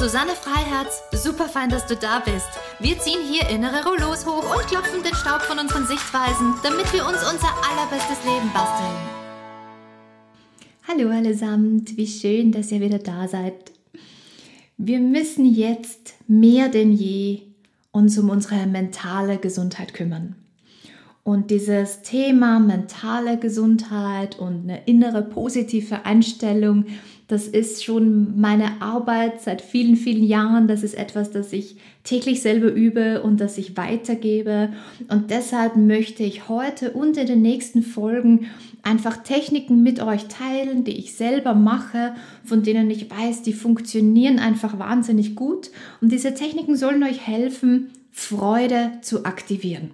Susanne Freiherz. Super fein, dass du da bist. Wir ziehen hier innere Rollos hoch und klopfen den Staub von unseren Sichtweisen, damit wir uns unser allerbestes Leben basteln. Hallo allesamt, wie schön, dass ihr wieder da seid. Wir müssen jetzt mehr denn je uns um unsere mentale Gesundheit kümmern. Und dieses Thema mentale Gesundheit und eine innere positive Einstellung, das ist schon meine Arbeit seit vielen, vielen Jahren. Das ist etwas, das ich täglich selber übe und das ich weitergebe. Und deshalb möchte ich heute und in den nächsten Folgen einfach Techniken mit euch teilen, die ich selber mache, von denen ich weiß, die funktionieren einfach wahnsinnig gut. Und diese Techniken sollen euch helfen, Freude zu aktivieren.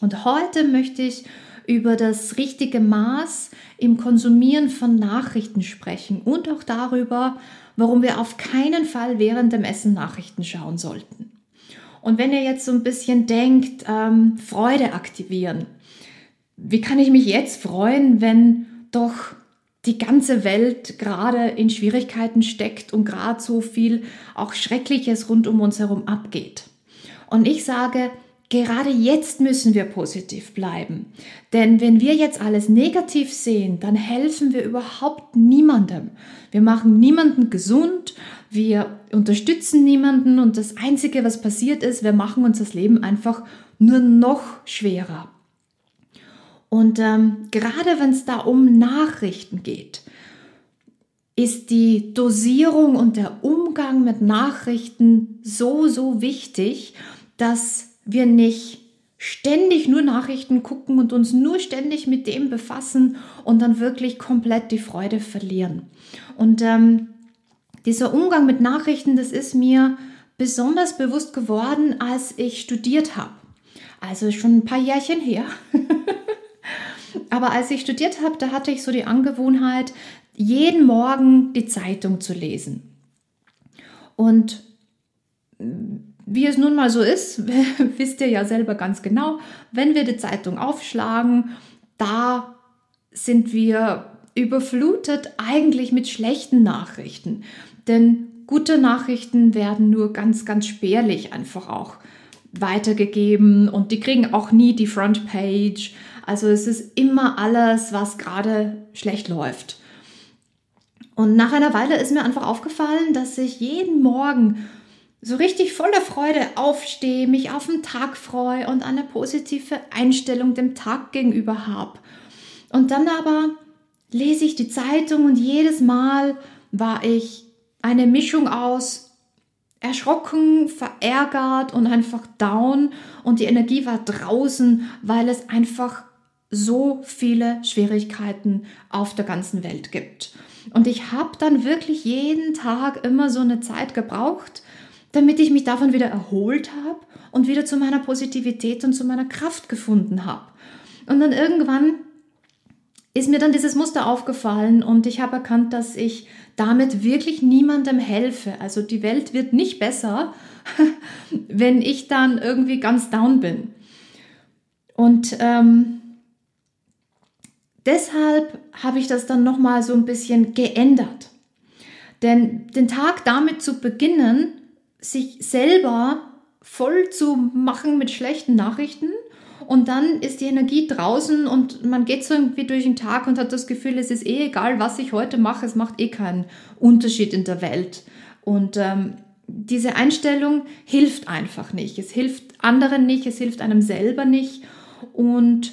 Und heute möchte ich über das richtige Maß im Konsumieren von Nachrichten sprechen und auch darüber, warum wir auf keinen Fall während dem Essen Nachrichten schauen sollten. Und wenn ihr jetzt so ein bisschen denkt, ähm, Freude aktivieren, wie kann ich mich jetzt freuen, wenn doch die ganze Welt gerade in Schwierigkeiten steckt und gerade so viel auch Schreckliches rund um uns herum abgeht? Und ich sage, Gerade jetzt müssen wir positiv bleiben. Denn wenn wir jetzt alles negativ sehen, dann helfen wir überhaupt niemandem. Wir machen niemanden gesund, wir unterstützen niemanden und das Einzige, was passiert ist, wir machen uns das Leben einfach nur noch schwerer. Und ähm, gerade wenn es da um Nachrichten geht, ist die Dosierung und der Umgang mit Nachrichten so, so wichtig, dass wir nicht ständig nur Nachrichten gucken und uns nur ständig mit dem befassen und dann wirklich komplett die Freude verlieren. Und ähm, dieser Umgang mit Nachrichten, das ist mir besonders bewusst geworden, als ich studiert habe. Also schon ein paar Jährchen her. Aber als ich studiert habe, da hatte ich so die Angewohnheit, jeden Morgen die Zeitung zu lesen. Und wie es nun mal so ist, wisst ihr ja selber ganz genau, wenn wir die Zeitung aufschlagen, da sind wir überflutet eigentlich mit schlechten Nachrichten. Denn gute Nachrichten werden nur ganz, ganz spärlich einfach auch weitergegeben und die kriegen auch nie die Frontpage. Also es ist immer alles, was gerade schlecht läuft. Und nach einer Weile ist mir einfach aufgefallen, dass ich jeden Morgen so richtig voller Freude aufstehe, mich auf den Tag freue und eine positive Einstellung dem Tag gegenüber habe. Und dann aber lese ich die Zeitung und jedes Mal war ich eine Mischung aus erschrocken, verärgert und einfach down und die Energie war draußen, weil es einfach so viele Schwierigkeiten auf der ganzen Welt gibt. Und ich habe dann wirklich jeden Tag immer so eine Zeit gebraucht, damit ich mich davon wieder erholt habe und wieder zu meiner Positivität und zu meiner Kraft gefunden habe. Und dann irgendwann ist mir dann dieses Muster aufgefallen und ich habe erkannt, dass ich damit wirklich niemandem helfe. Also die Welt wird nicht besser, wenn ich dann irgendwie ganz down bin. Und ähm, deshalb habe ich das dann nochmal so ein bisschen geändert. Denn den Tag damit zu beginnen, sich selber voll zu machen mit schlechten Nachrichten und dann ist die Energie draußen und man geht so irgendwie durch den Tag und hat das Gefühl, es ist eh egal, was ich heute mache, es macht eh keinen Unterschied in der Welt. Und ähm, diese Einstellung hilft einfach nicht. Es hilft anderen nicht, es hilft einem selber nicht. Und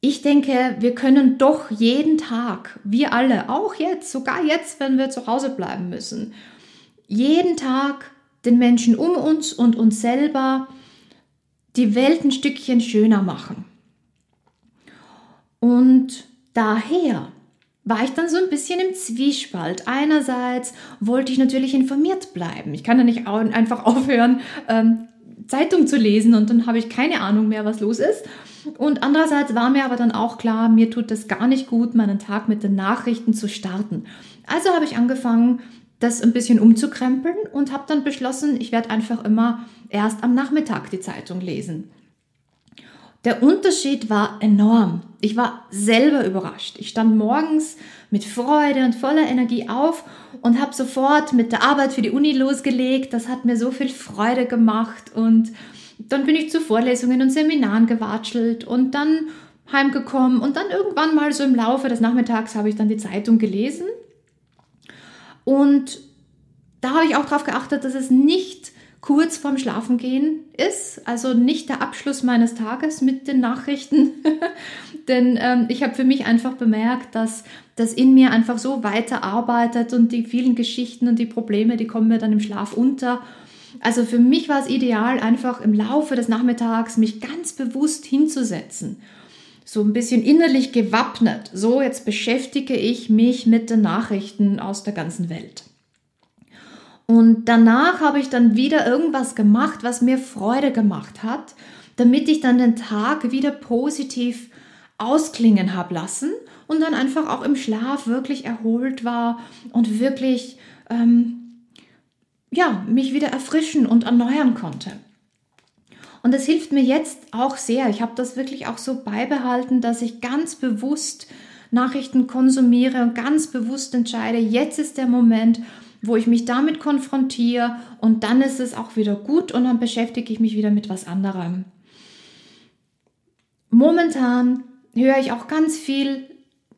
ich denke, wir können doch jeden Tag, wir alle, auch jetzt, sogar jetzt, wenn wir zu Hause bleiben müssen, jeden Tag den Menschen um uns und uns selber die Welt ein Stückchen schöner machen. Und daher war ich dann so ein bisschen im Zwiespalt. Einerseits wollte ich natürlich informiert bleiben. Ich kann ja nicht einfach aufhören, ähm, Zeitung zu lesen und dann habe ich keine Ahnung mehr, was los ist. Und andererseits war mir aber dann auch klar, mir tut es gar nicht gut, meinen Tag mit den Nachrichten zu starten. Also habe ich angefangen, das ein bisschen umzukrempeln und habe dann beschlossen, ich werde einfach immer erst am Nachmittag die Zeitung lesen. Der Unterschied war enorm. Ich war selber überrascht. Ich stand morgens mit Freude und voller Energie auf und habe sofort mit der Arbeit für die Uni losgelegt. Das hat mir so viel Freude gemacht und dann bin ich zu Vorlesungen und Seminaren gewatschelt und dann heimgekommen und dann irgendwann mal so im Laufe des Nachmittags habe ich dann die Zeitung gelesen und da habe ich auch darauf geachtet, dass es nicht kurz vorm Schlafengehen ist, also nicht der Abschluss meines Tages mit den Nachrichten, denn ähm, ich habe für mich einfach bemerkt, dass das in mir einfach so weiterarbeitet und die vielen Geschichten und die Probleme, die kommen mir dann im Schlaf unter. Also für mich war es ideal, einfach im Laufe des Nachmittags mich ganz bewusst hinzusetzen, so ein bisschen innerlich gewappnet. So, jetzt beschäftige ich mich mit den Nachrichten aus der ganzen Welt. Und danach habe ich dann wieder irgendwas gemacht, was mir Freude gemacht hat, damit ich dann den Tag wieder positiv ausklingen habe lassen und dann einfach auch im Schlaf wirklich erholt war und wirklich ähm, ja, mich wieder erfrischen und erneuern konnte. Und das hilft mir jetzt auch sehr. Ich habe das wirklich auch so beibehalten, dass ich ganz bewusst Nachrichten konsumiere und ganz bewusst entscheide, jetzt ist der Moment, wo ich mich damit konfrontiere und dann ist es auch wieder gut und dann beschäftige ich mich wieder mit was anderem. Momentan höre ich auch ganz viel,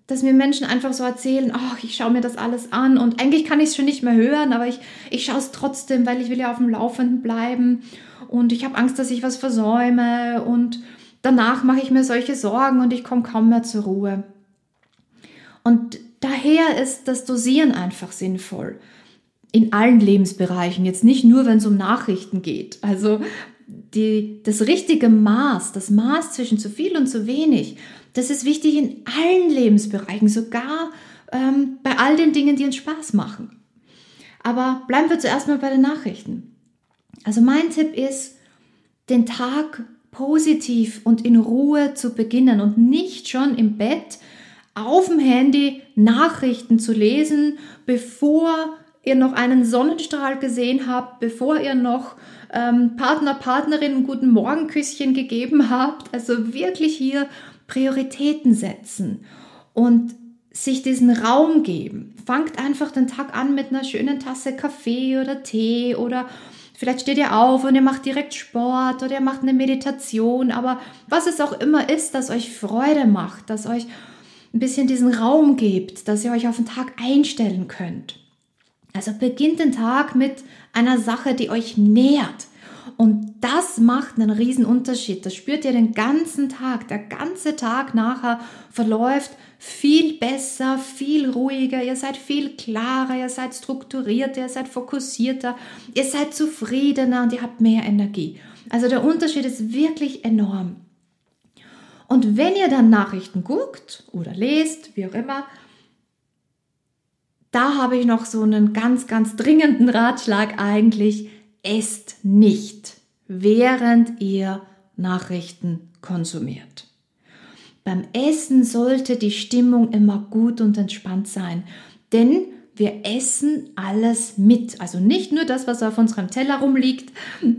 dass mir Menschen einfach so erzählen, ach, ich schaue mir das alles an und eigentlich kann ich es schon nicht mehr hören, aber ich, ich schaue es trotzdem, weil ich will ja auf dem Laufenden bleiben und ich habe Angst, dass ich was versäume und danach mache ich mir solche Sorgen und ich komme kaum mehr zur Ruhe. Und daher ist das Dosieren einfach sinnvoll in allen Lebensbereichen, jetzt nicht nur, wenn es um Nachrichten geht. Also die, das richtige Maß, das Maß zwischen zu viel und zu wenig, das ist wichtig in allen Lebensbereichen, sogar ähm, bei all den Dingen, die uns Spaß machen. Aber bleiben wir zuerst mal bei den Nachrichten. Also mein Tipp ist, den Tag positiv und in Ruhe zu beginnen und nicht schon im Bett auf dem Handy Nachrichten zu lesen, bevor ihr noch einen Sonnenstrahl gesehen habt, bevor ihr noch ähm, Partner, Partnerin ein guten Morgenküsschen gegeben habt. Also wirklich hier Prioritäten setzen und sich diesen Raum geben. Fangt einfach den Tag an mit einer schönen Tasse Kaffee oder Tee oder vielleicht steht ihr auf und ihr macht direkt Sport oder ihr macht eine Meditation, aber was es auch immer ist, das euch Freude macht, das euch ein bisschen diesen Raum gibt, dass ihr euch auf den Tag einstellen könnt. Also beginnt den Tag mit einer Sache, die euch nährt. Und das macht einen riesen Unterschied. Das spürt ihr den ganzen Tag. Der ganze Tag nachher verläuft viel besser, viel ruhiger. Ihr seid viel klarer, ihr seid strukturierter, ihr seid fokussierter, ihr seid zufriedener und ihr habt mehr Energie. Also der Unterschied ist wirklich enorm. Und wenn ihr dann Nachrichten guckt oder lest, wie auch immer, da habe ich noch so einen ganz, ganz dringenden Ratschlag eigentlich. Esst nicht, während ihr Nachrichten konsumiert. Beim Essen sollte die Stimmung immer gut und entspannt sein, denn wir essen alles mit. Also nicht nur das, was auf unserem Teller rumliegt,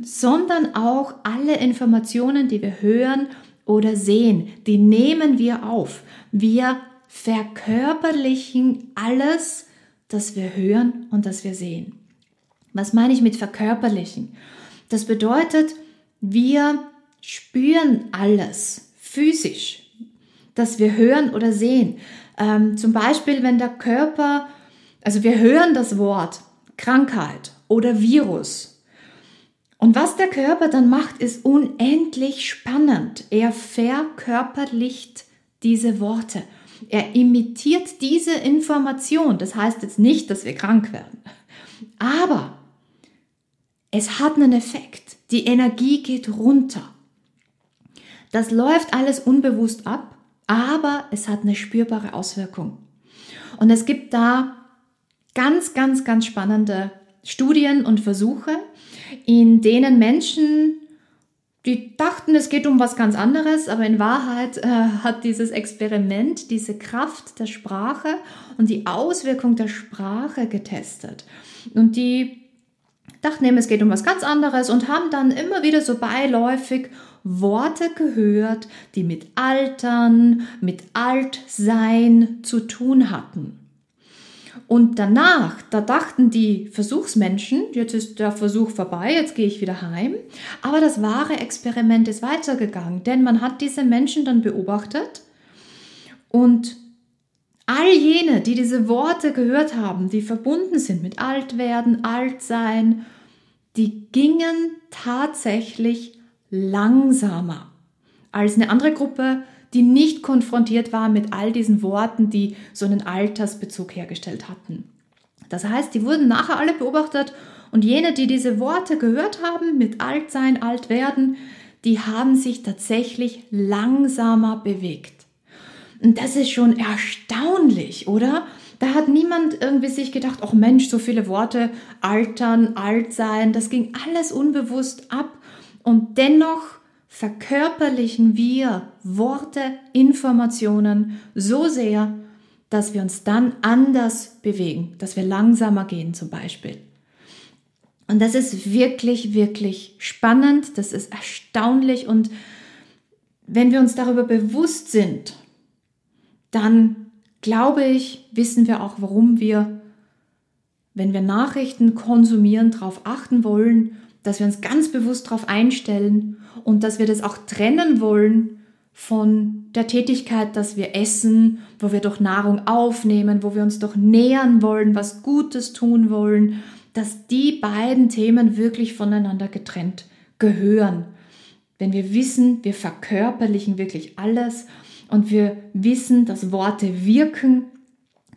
sondern auch alle Informationen, die wir hören oder sehen, die nehmen wir auf. Wir verkörperlichen alles, das wir hören und das wir sehen. Was meine ich mit verkörperlichen? Das bedeutet, wir spüren alles physisch, das wir hören oder sehen. Ähm, zum Beispiel, wenn der Körper, also wir hören das Wort Krankheit oder Virus. Und was der Körper dann macht, ist unendlich spannend. Er verkörperlicht diese Worte. Er imitiert diese Information. Das heißt jetzt nicht, dass wir krank werden. Aber es hat einen Effekt. Die Energie geht runter. Das läuft alles unbewusst ab, aber es hat eine spürbare Auswirkung. Und es gibt da ganz, ganz, ganz spannende Studien und Versuche, in denen Menschen die dachten, es geht um was ganz anderes, aber in Wahrheit äh, hat dieses Experiment diese Kraft der Sprache und die Auswirkung der Sprache getestet. Und die dachten eben, es geht um was ganz anderes und haben dann immer wieder so beiläufig Worte gehört, die mit Altern, mit Altsein zu tun hatten. Und danach, da dachten die Versuchsmenschen, jetzt ist der Versuch vorbei, jetzt gehe ich wieder heim. Aber das wahre Experiment ist weitergegangen, denn man hat diese Menschen dann beobachtet und all jene, die diese Worte gehört haben, die verbunden sind mit Altwerden, Altsein, die gingen tatsächlich langsamer als eine andere Gruppe, die nicht konfrontiert war mit all diesen Worten, die so einen Altersbezug hergestellt hatten. Das heißt, die wurden nachher alle beobachtet und jene, die diese Worte gehört haben, mit Altsein, Altwerden, die haben sich tatsächlich langsamer bewegt. Und das ist schon erstaunlich, oder? Da hat niemand irgendwie sich gedacht, ach Mensch, so viele Worte, altern, alt sein, das ging alles unbewusst ab. Und dennoch verkörperlichen wir Worte, Informationen so sehr, dass wir uns dann anders bewegen, dass wir langsamer gehen zum Beispiel. Und das ist wirklich, wirklich spannend, das ist erstaunlich und wenn wir uns darüber bewusst sind, dann glaube ich, wissen wir auch, warum wir, wenn wir Nachrichten konsumieren, darauf achten wollen, dass wir uns ganz bewusst darauf einstellen und dass wir das auch trennen wollen von der Tätigkeit, dass wir essen, wo wir doch Nahrung aufnehmen, wo wir uns doch nähern wollen, was Gutes tun wollen, dass die beiden Themen wirklich voneinander getrennt gehören. Wenn wir wissen, wir verkörperlichen wirklich alles und wir wissen, dass Worte wirken,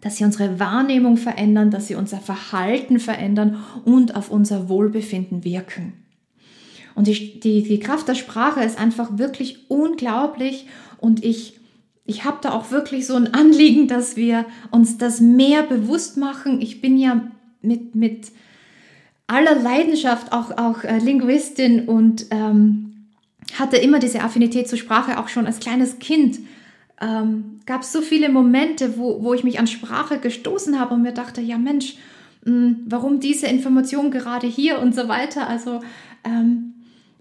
dass sie unsere Wahrnehmung verändern, dass sie unser Verhalten verändern und auf unser Wohlbefinden wirken. Und die, die, die Kraft der Sprache ist einfach wirklich unglaublich und ich, ich habe da auch wirklich so ein Anliegen, dass wir uns das mehr bewusst machen. Ich bin ja mit, mit aller Leidenschaft auch, auch äh, Linguistin und ähm, hatte immer diese Affinität zur Sprache auch schon als kleines Kind. Ähm, gab es so viele Momente, wo, wo ich mich an Sprache gestoßen habe und mir dachte, ja Mensch, mh, hm, warum diese Information gerade hier und so weiter. Also ähm,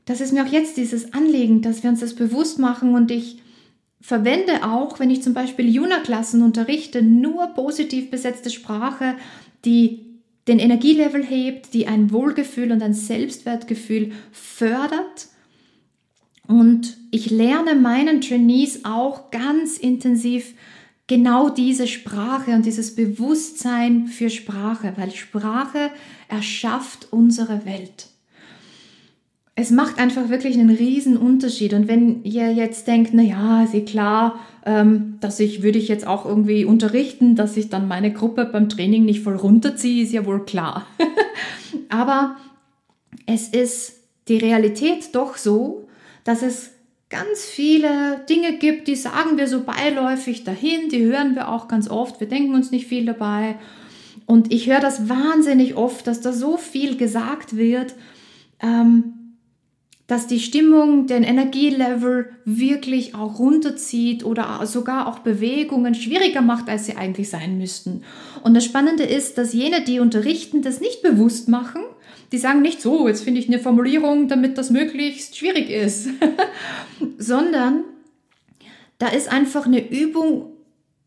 das ist mir auch jetzt dieses Anliegen, dass wir uns das bewusst machen und ich verwende auch, wenn ich zum Beispiel Juna-Klassen unterrichte, nur positiv besetzte Sprache, die den Energielevel hebt, die ein Wohlgefühl und ein Selbstwertgefühl fördert. Und ich lerne meinen Trainees auch ganz intensiv genau diese Sprache und dieses Bewusstsein für Sprache, weil Sprache erschafft unsere Welt es macht einfach wirklich einen riesen Unterschied. Und wenn ihr jetzt denkt, na ja, ist eh klar, ähm, dass ich, würde ich jetzt auch irgendwie unterrichten, dass ich dann meine Gruppe beim Training nicht voll runterziehe, ist ja wohl klar. Aber es ist die Realität doch so, dass es ganz viele Dinge gibt, die sagen wir so beiläufig dahin, die hören wir auch ganz oft, wir denken uns nicht viel dabei. Und ich höre das wahnsinnig oft, dass da so viel gesagt wird. Ähm, dass die Stimmung den Energielevel wirklich auch runterzieht oder sogar auch Bewegungen schwieriger macht, als sie eigentlich sein müssten. Und das Spannende ist, dass jene, die unterrichten, das nicht bewusst machen. Die sagen nicht so, jetzt finde ich eine Formulierung, damit das möglichst schwierig ist, sondern da ist einfach eine Übung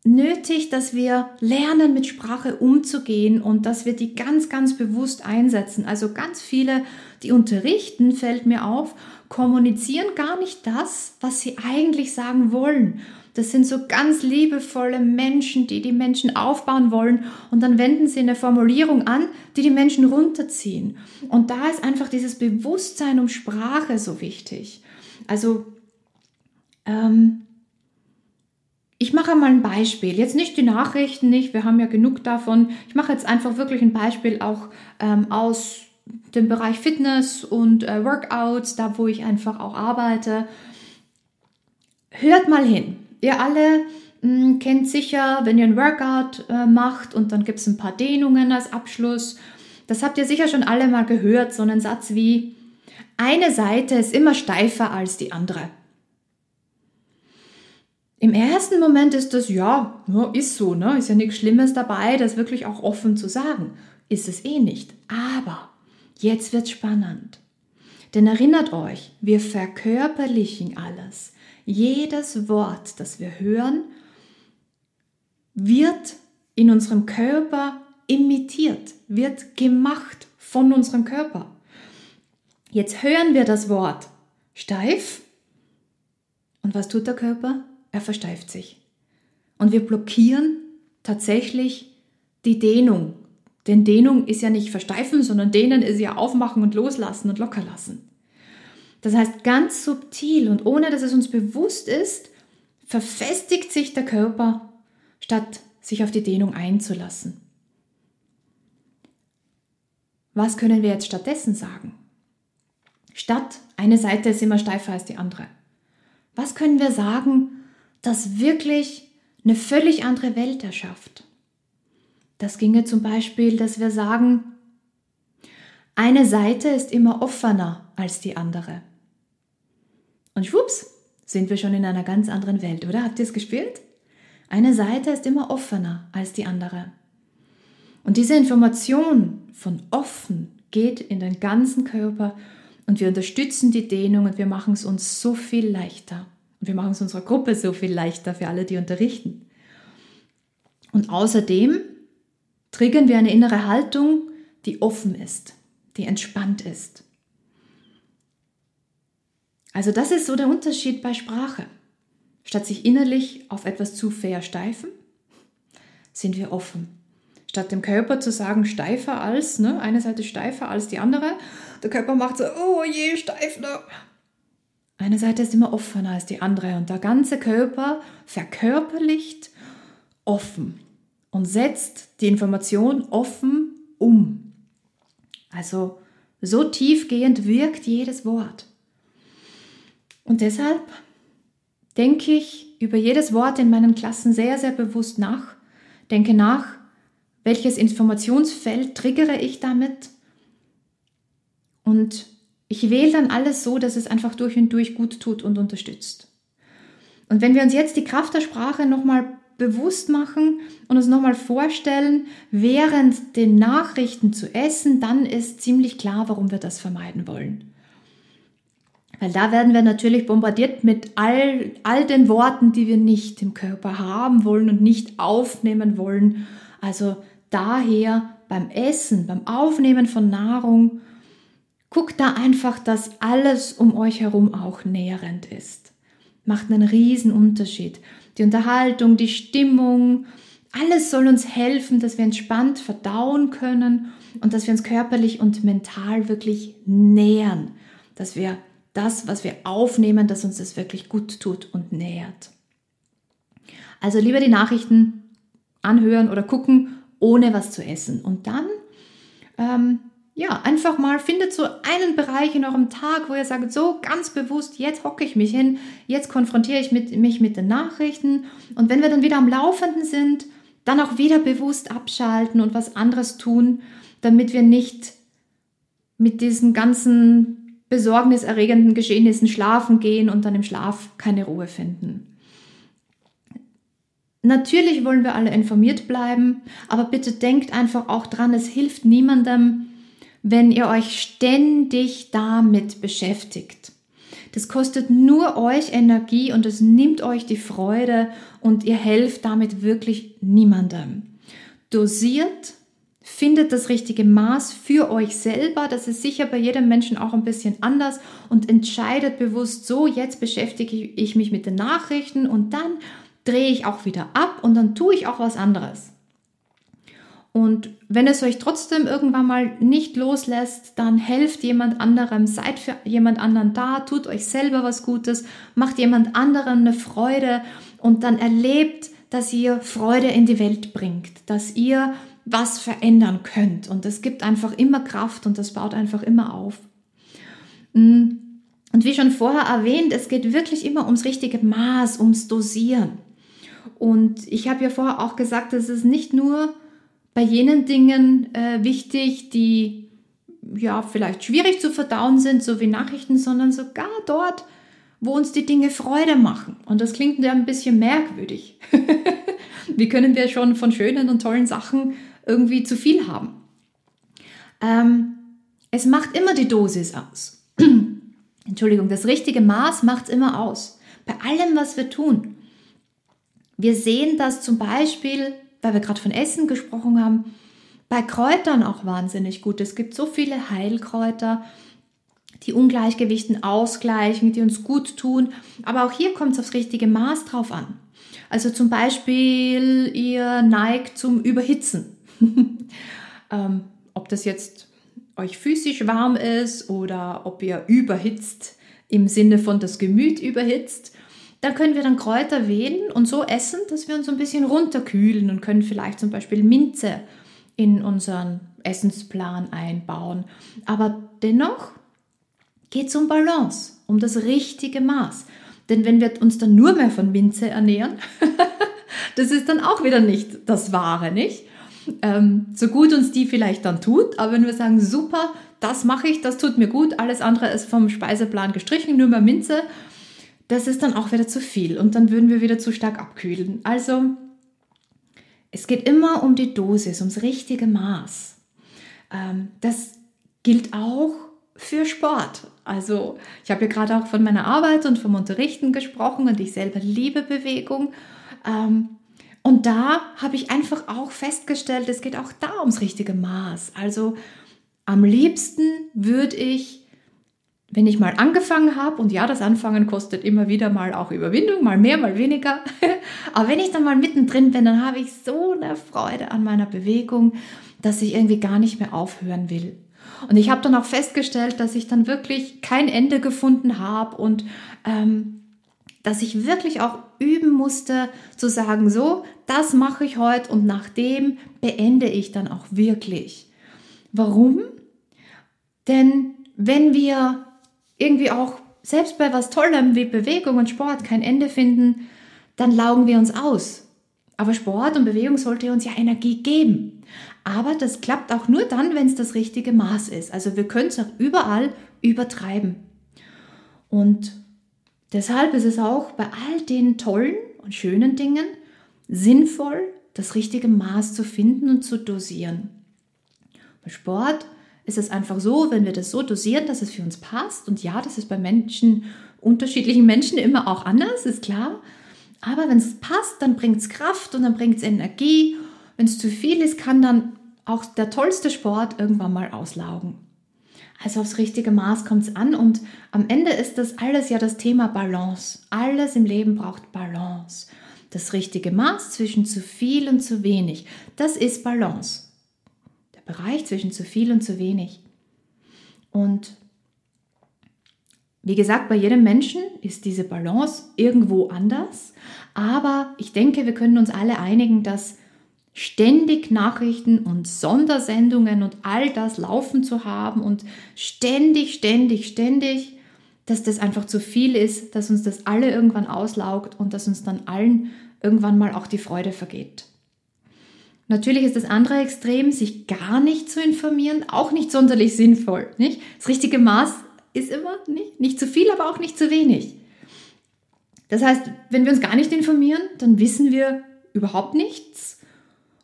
nötig, dass wir lernen, mit Sprache umzugehen und dass wir die ganz, ganz bewusst einsetzen. Also ganz viele, die unterrichten, fällt mir auf, kommunizieren gar nicht das, was sie eigentlich sagen wollen. Das sind so ganz liebevolle Menschen, die die Menschen aufbauen wollen und dann wenden sie eine Formulierung an, die die Menschen runterziehen. Und da ist einfach dieses Bewusstsein um Sprache so wichtig. Also ähm, ich mache mal ein Beispiel. Jetzt nicht die Nachrichten, nicht, wir haben ja genug davon. Ich mache jetzt einfach wirklich ein Beispiel auch ähm, aus dem Bereich Fitness und äh, Workouts, da wo ich einfach auch arbeite. Hört mal hin. Ihr alle mh, hm, kennt sicher, wenn ihr ein Workout äh, macht und dann gibt es ein paar Dehnungen als Abschluss. Das habt ihr sicher schon alle mal gehört, so einen Satz wie, eine Seite ist immer steifer als die andere. Im ersten Moment ist das, ja, ist so, ne? ist ja nichts Schlimmes dabei, das wirklich auch offen zu sagen. Ist es eh nicht. Aber jetzt wird spannend. Denn erinnert euch, wir verkörperlichen alles. Jedes Wort, das wir hören, wird in unserem Körper imitiert, wird gemacht von unserem Körper. Jetzt hören wir das Wort steif. Und was tut der Körper? Er versteift sich. Und wir blockieren tatsächlich die Dehnung. Denn Dehnung ist ja nicht versteifen, sondern dehnen ist ja aufmachen und loslassen und locker lassen. Das heißt, ganz subtil und ohne dass es uns bewusst ist, verfestigt sich der Körper, statt sich auf die Dehnung einzulassen. Was können wir jetzt stattdessen sagen? Statt eine Seite ist immer steifer als die andere. Was können wir sagen, das wirklich eine völlig andere Welt erschafft? Das ginge zum Beispiel, dass wir sagen, eine Seite ist immer offener als die andere. Und schwupps, sind wir schon in einer ganz anderen Welt, oder? Habt ihr es gespürt? Eine Seite ist immer offener als die andere. Und diese Information von offen geht in den ganzen Körper und wir unterstützen die Dehnung und wir machen es uns so viel leichter. Und wir machen es unserer Gruppe so viel leichter für alle, die unterrichten. Und außerdem triggern wir eine innere Haltung, die offen ist, die entspannt ist. Also das ist so der Unterschied bei Sprache. Statt sich innerlich auf etwas zu versteifen, sind wir offen. Statt dem Körper zu sagen, steifer als, ne, eine Seite steifer als die andere, der Körper macht so, oh je, steif, ne. Eine Seite ist immer offener als die andere und der ganze Körper verkörperlicht offen und setzt die Information offen um. Also so tiefgehend wirkt jedes Wort. Und deshalb denke ich über jedes Wort in meinen Klassen sehr, sehr bewusst nach. Denke nach, welches Informationsfeld triggere ich damit. Und ich wähle dann alles so, dass es einfach durch und durch gut tut und unterstützt. Und wenn wir uns jetzt die Kraft der Sprache nochmal bewusst machen und uns nochmal vorstellen, während den Nachrichten zu essen, dann ist ziemlich klar, warum wir das vermeiden wollen. Weil da werden wir natürlich bombardiert mit all, all den Worten, die wir nicht im Körper haben wollen und nicht aufnehmen wollen. Also daher beim Essen, beim Aufnehmen von Nahrung, guckt da einfach, dass alles um euch herum auch nährend ist. Macht einen riesen Unterschied. Die Unterhaltung, die Stimmung, alles soll uns helfen, dass wir entspannt verdauen können und dass wir uns körperlich und mental wirklich nähern, dass wir das, was wir aufnehmen, dass uns das wirklich gut tut und nährt. Also lieber die Nachrichten anhören oder gucken, ohne was zu essen. Und dann, ähm, ja, einfach mal findet so einen Bereich in eurem Tag, wo ihr sagt, so ganz bewusst, jetzt hocke ich mich hin, jetzt konfrontiere ich mit, mich mit den Nachrichten. Und wenn wir dann wieder am Laufenden sind, dann auch wieder bewusst abschalten und was anderes tun, damit wir nicht mit diesen ganzen besorgniserregenden Geschehnissen schlafen gehen und dann im Schlaf keine Ruhe finden. Natürlich wollen wir alle informiert bleiben, aber bitte denkt einfach auch dran, es hilft niemandem, wenn ihr euch ständig damit beschäftigt. Das kostet nur euch Energie und es nimmt euch die Freude und ihr helft damit wirklich niemandem. Dosiert Findet das richtige Maß für euch selber. Das ist sicher bei jedem Menschen auch ein bisschen anders und entscheidet bewusst so, jetzt beschäftige ich mich mit den Nachrichten und dann drehe ich auch wieder ab und dann tue ich auch was anderes. Und wenn es euch trotzdem irgendwann mal nicht loslässt, dann helft jemand anderem, seid für jemand anderen da, tut euch selber was Gutes, macht jemand anderem eine Freude und dann erlebt, dass ihr Freude in die Welt bringt, dass ihr was verändern könnt. Und es gibt einfach immer Kraft und das baut einfach immer auf. Mm. Und wie schon vorher erwähnt, es geht wirklich immer ums richtige Maß, ums Dosieren. Und ich habe ja vorher auch gesagt, es ist nicht nur bei jenen Dingen äh, wichtig, die ja vielleicht schwierig zu verdauen sind, so wie Nachrichten, sondern sogar dort, wo uns die Dinge Freude machen. Und das klingt ja ein bisschen merkwürdig. wie können wir schon von schönen und tollen Sachen irgendwie zu viel haben? Ähm, es macht immer die Dosis aus. Entschuldigung, das richtige Maß macht es immer aus. Bei allem, was wir tun. Wir sehen das zum Beispiel, weil wir gerade von Essen gesprochen haben, bei Kräutern auch wahnsinnig gut. Es gibt so viele Heilkräuter, die Ungleichgewichten ausgleichen, die uns gut tun. Aber auch hier kommt es aufs richtige Maß drauf an. Also zum Beispiel, ihr neigt zum Überhitzen. ähm, ob das jetzt euch physisch warm ist oder ob ihr überhitzt im Sinne von das Gemüt überhitzt, dann können wir dann Kräuter wählen und so essen, dass wir uns ein bisschen runterkühlen und können vielleicht zum Beispiel Minze in unseren Essensplan einbauen. Aber dennoch geht es um Balance, um das richtige Maß. Denn wenn wir uns dann nur mehr von Minze ernähren, das ist dann auch wieder nicht das Wahre, nicht? Ähm, so gut uns die vielleicht dann tut, aber wenn wir sagen, super, das mache ich, das tut mir gut, alles andere ist vom Speiseplan gestrichen, nur mehr Minze, das ist dann auch wieder zu viel und dann würden wir wieder zu stark abkühlen. Also es geht immer um die Dosis, ums richtige Maß. Ähm, das gilt auch für Sport. Also ich habe ja gerade auch von meiner Arbeit und vom Unterrichten gesprochen und ich selber liebe Bewegung. Ähm, und da habe ich einfach auch festgestellt, es geht auch da ums richtige Maß. Also am liebsten würde ich, wenn ich mal angefangen habe, und ja, das Anfangen kostet immer wieder mal auch Überwindung, mal mehr, mal weniger, aber wenn ich dann mal mittendrin bin, dann habe ich so eine Freude an meiner Bewegung, dass ich irgendwie gar nicht mehr aufhören will. Und ich habe dann auch festgestellt, dass ich dann wirklich kein Ende gefunden habe und ähm, dass ich wirklich auch üben musste, zu sagen, so, das mache ich heute und nach dem beende ich dann auch wirklich. Warum? Denn wenn wir irgendwie auch selbst bei was Tollem wie Bewegung und Sport kein Ende finden, dann laugen wir uns aus. Aber Sport und Bewegung sollte uns ja Energie geben. Aber das klappt auch nur dann, wenn es das richtige Maß ist. Also wir können es auch überall übertreiben. Und Deshalb ist es auch bei all den tollen und schönen Dingen sinnvoll, das richtige Maß zu finden und zu dosieren. Bei Sport ist es einfach so, wenn wir das so dosieren, dass es für uns passt. Und ja, das ist bei Menschen, unterschiedlichen Menschen immer auch anders, ist klar. Aber wenn es passt, dann bringt es Kraft und dann bringt es Energie. Wenn es zu viel ist, kann dann auch der tollste Sport irgendwann mal auslaugen. Also aufs richtige Maß kommt es an und am Ende ist das alles ja das Thema Balance. Alles im Leben braucht Balance. Das richtige Maß zwischen zu viel und zu wenig, das ist Balance. Bereich zwischen zu viel und zu wenig. Und wie gesagt, bei jedem Menschen ist diese Balance irgendwo anders, aber ich denke, wir können uns alle einigen, dass ständig Nachrichten und Sondersendungen und all das laufen zu haben und ständig, ständig, ständig, dass das einfach zu viel ist, dass uns das alle irgendwann auslaugt und dass uns dann allen irgendwann mal auch die Freude vergeht. Natürlich ist das andere Extrem, sich gar nicht zu informieren, auch nicht sonderlich sinnvoll. Nicht? Das richtige Maß ist immer nicht, nicht zu viel, aber auch nicht zu wenig. Das heißt, wenn wir uns gar nicht informieren, dann wissen wir überhaupt nichts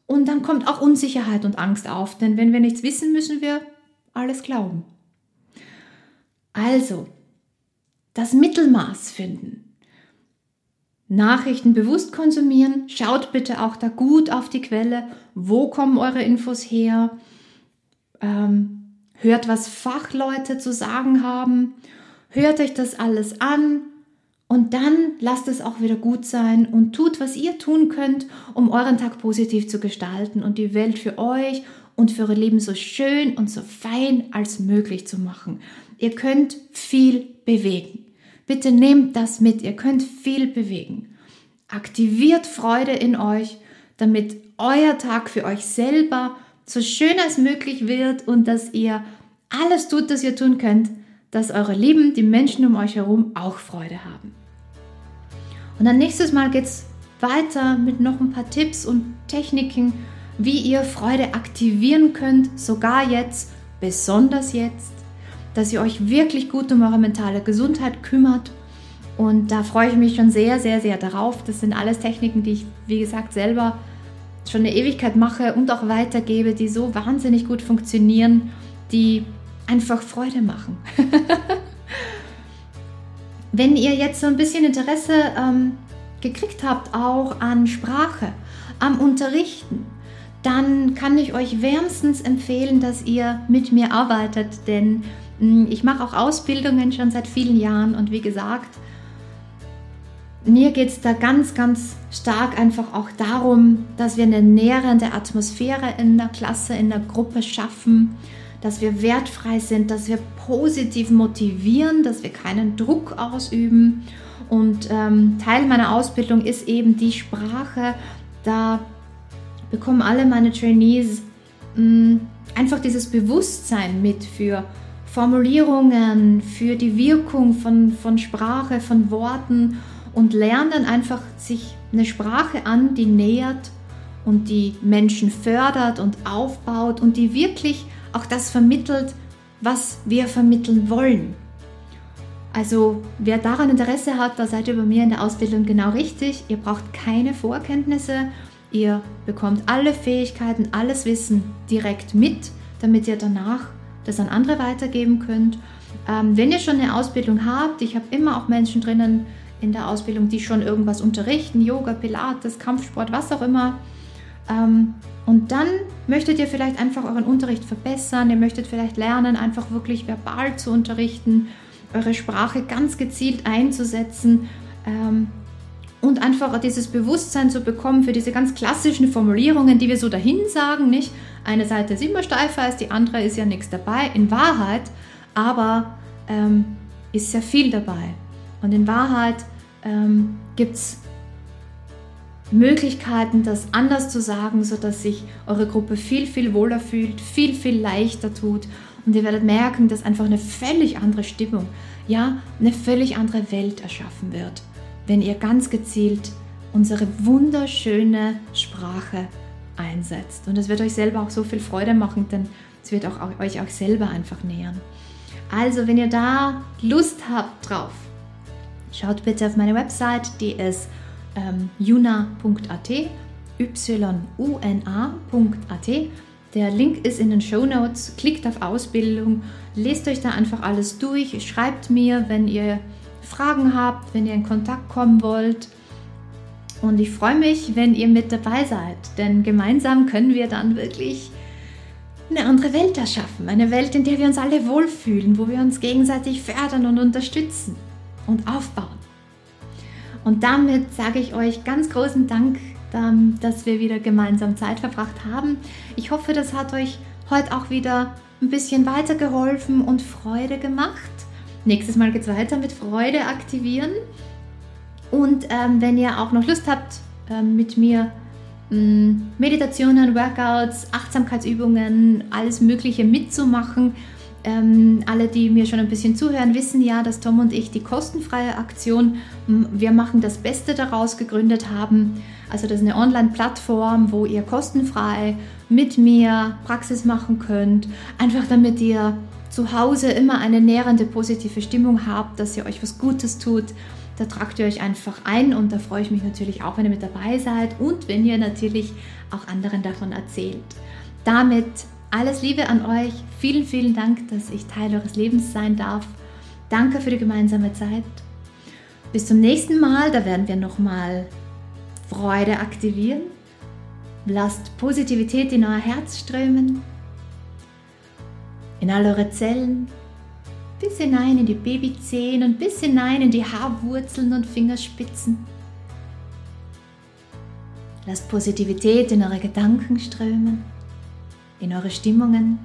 und dann kommt auch Unsicherheit und Angst auf, denn wenn wir nichts wissen, müssen wir alles glauben. Also, das Mittelmaß finden. Nachrichten bewusst konsumieren. Schaut bitte auch da gut auf die Quelle. Wo kommen eure Infos her? Ähm, hört, was Fachleute zu sagen haben. Hört euch das alles an. Und dann lasst es auch wieder gut sein und tut, was ihr tun könnt, um euren Tag positiv zu gestalten und die Welt für euch und für euer Leben so schön und so fein als möglich zu machen. Ihr könnt viel bewegen. Bitte nehmt das mit, ihr könnt viel bewegen. Aktiviert Freude in euch, damit euer Tag für euch selber so schön als möglich wird und dass ihr alles tut, was ihr tun könnt, dass eure Lieben, die Menschen um euch herum auch Freude haben. Und dann nächstes Mal geht es weiter mit noch ein paar Tipps und Techniken, wie ihr Freude aktivieren könnt, sogar jetzt besonders jetzt, dass ihr euch wirklich gut um eure mentale Gesundheit kümmert. Und da freue ich mich schon sehr, sehr, sehr darauf. Das sind alles Techniken, die ich, wie gesagt, selber schon eine Ewigkeit mache und auch weitergebe, die so wahnsinnig gut funktionieren, die einfach Freude machen. Wenn ihr jetzt so ein bisschen Interesse ähm, gekriegt habt, auch an Sprache, am Unterrichten, dann kann ich euch wärmstens empfehlen, dass ihr mit mir arbeitet, denn mh, hm, ich mache auch Ausbildungen schon seit vielen Jahren und wie gesagt, mir geht es da ganz, ganz stark einfach auch darum, dass wir eine nährende Atmosphäre in der Klasse, in der Gruppe schaffen, dass wir wertfrei sind, dass wir positiv motivieren, dass wir keinen Druck ausüben. Und ähm, Teil meiner Ausbildung ist eben die Sprache. Da bekommen alle meine Trainees mm, einfach dieses Bewusstsein mit für Formulierungen, für die Wirkung von, von Sprache, von Worten und lernen einfach sich eine Sprache an, die nähert und die Menschen fördert und aufbaut und die wirklich auch das vermittelt, was wir vermitteln wollen. Also wer daran Interesse hat, da seid ihr bei mir in der Ausbildung genau richtig. Ihr braucht keine Vorkenntnisse. Ihr bekommt alle Fähigkeiten, alles Wissen direkt mit, damit ihr danach das an andere weitergeben könnt. Ähm, wenn ihr schon eine Ausbildung habt, ich habe immer auch Menschen drinnen, in der Ausbildung, die schon irgendwas unterrichten, Yoga, Pilates, Kampfsport, was auch immer. Ähm, und dann möchtet ihr vielleicht einfach euren Unterricht verbessern, ihr möchtet vielleicht lernen, einfach wirklich verbal zu unterrichten, eure Sprache ganz gezielt einzusetzen ähm, und einfach dieses Bewusstsein zu bekommen für diese ganz klassischen Formulierungen, die wir so dahin sagen, nicht? Eine Seite ist immer steifer als die andere, ist ja nichts dabei, in Wahrheit, aber ähm, ist sehr viel dabei. Und in Wahrheit ähm, gibt es Möglichkeiten, das anders zu sagen, sodass sich eure Gruppe viel, viel wohler fühlt, viel, viel leichter tut. Und ihr werdet merken, dass einfach eine völlig andere Stimmung, ja, eine völlig andere Welt erschaffen wird, wenn ihr ganz gezielt unsere wunderschöne Sprache einsetzt. Und es wird euch selber auch so viel Freude machen, denn es wird auch euch auch selber einfach nähern. Also, wenn ihr da Lust habt drauf, Schaut bitte auf meine Website, die ist ähm, yuna.at, y-u-n-a.at. Der Link ist in den Show Notes. Klickt auf Ausbildung, lest euch da einfach alles durch, schreibt mir, wenn ihr Fragen habt, wenn ihr in Kontakt kommen wollt. Und ich freue mich, wenn ihr mit dabei seid, denn gemeinsam können wir dann wirklich eine andere Welt erschaffen. Eine Welt, in der wir uns alle wohlfühlen, wo wir uns gegenseitig fördern und unterstützen und aufbauen. Und damit sage ich euch ganz großen Dank, ähm, dass wir wieder gemeinsam Zeit verbracht haben. Ich hoffe, das hat euch heute auch wieder ein bisschen weitergeholfen und Freude gemacht. Nächstes Mal geht es weiter mit Freude aktivieren. Und ähm, wenn ihr auch noch Lust habt, ähm, mit mir ähm, Meditationen, Workouts, Achtsamkeitsübungen, alles Mögliche mitzumachen, ähm, alle, die mir schon ein bisschen zuhören, wissen ja, dass Tom und ich die kostenfreie Aktion Wir machen das Beste daraus gegründet haben. Also das ist eine Online-Plattform, wo ihr kostenfrei mit mir Praxis machen könnt. Einfach damit ihr zu Hause immer eine nährende, positive Stimmung habt, dass ihr euch was Gutes tut. Da tragt ihr euch einfach ein und da freue ich mich natürlich auch, wenn ihr mit dabei seid und wenn ihr natürlich auch anderen davon erzählt. Damit alles Liebe an euch. Vielen, vielen Dank, dass ich Teil eures Lebens sein darf. Danke für die gemeinsame Zeit. Bis zum nächsten Mal, da werden wir nochmal Freude aktivieren. Lasst Positivität in euer Herz strömen, in all eure Zellen, bis hinein in die Babyzehen und bis hinein in die Haarwurzeln und Fingerspitzen. Lasst Positivität in eure Gedanken strömen in eure Stimmungen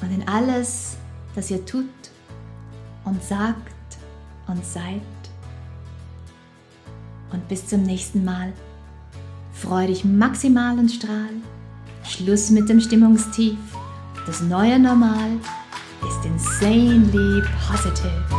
und in alles, das ihr tut und sagt und seid. Und bis zum nächsten Mal. Freu dich maximal und strahl. Schluss mit dem Stimmungstief. Das neue Normal ist insanely positive.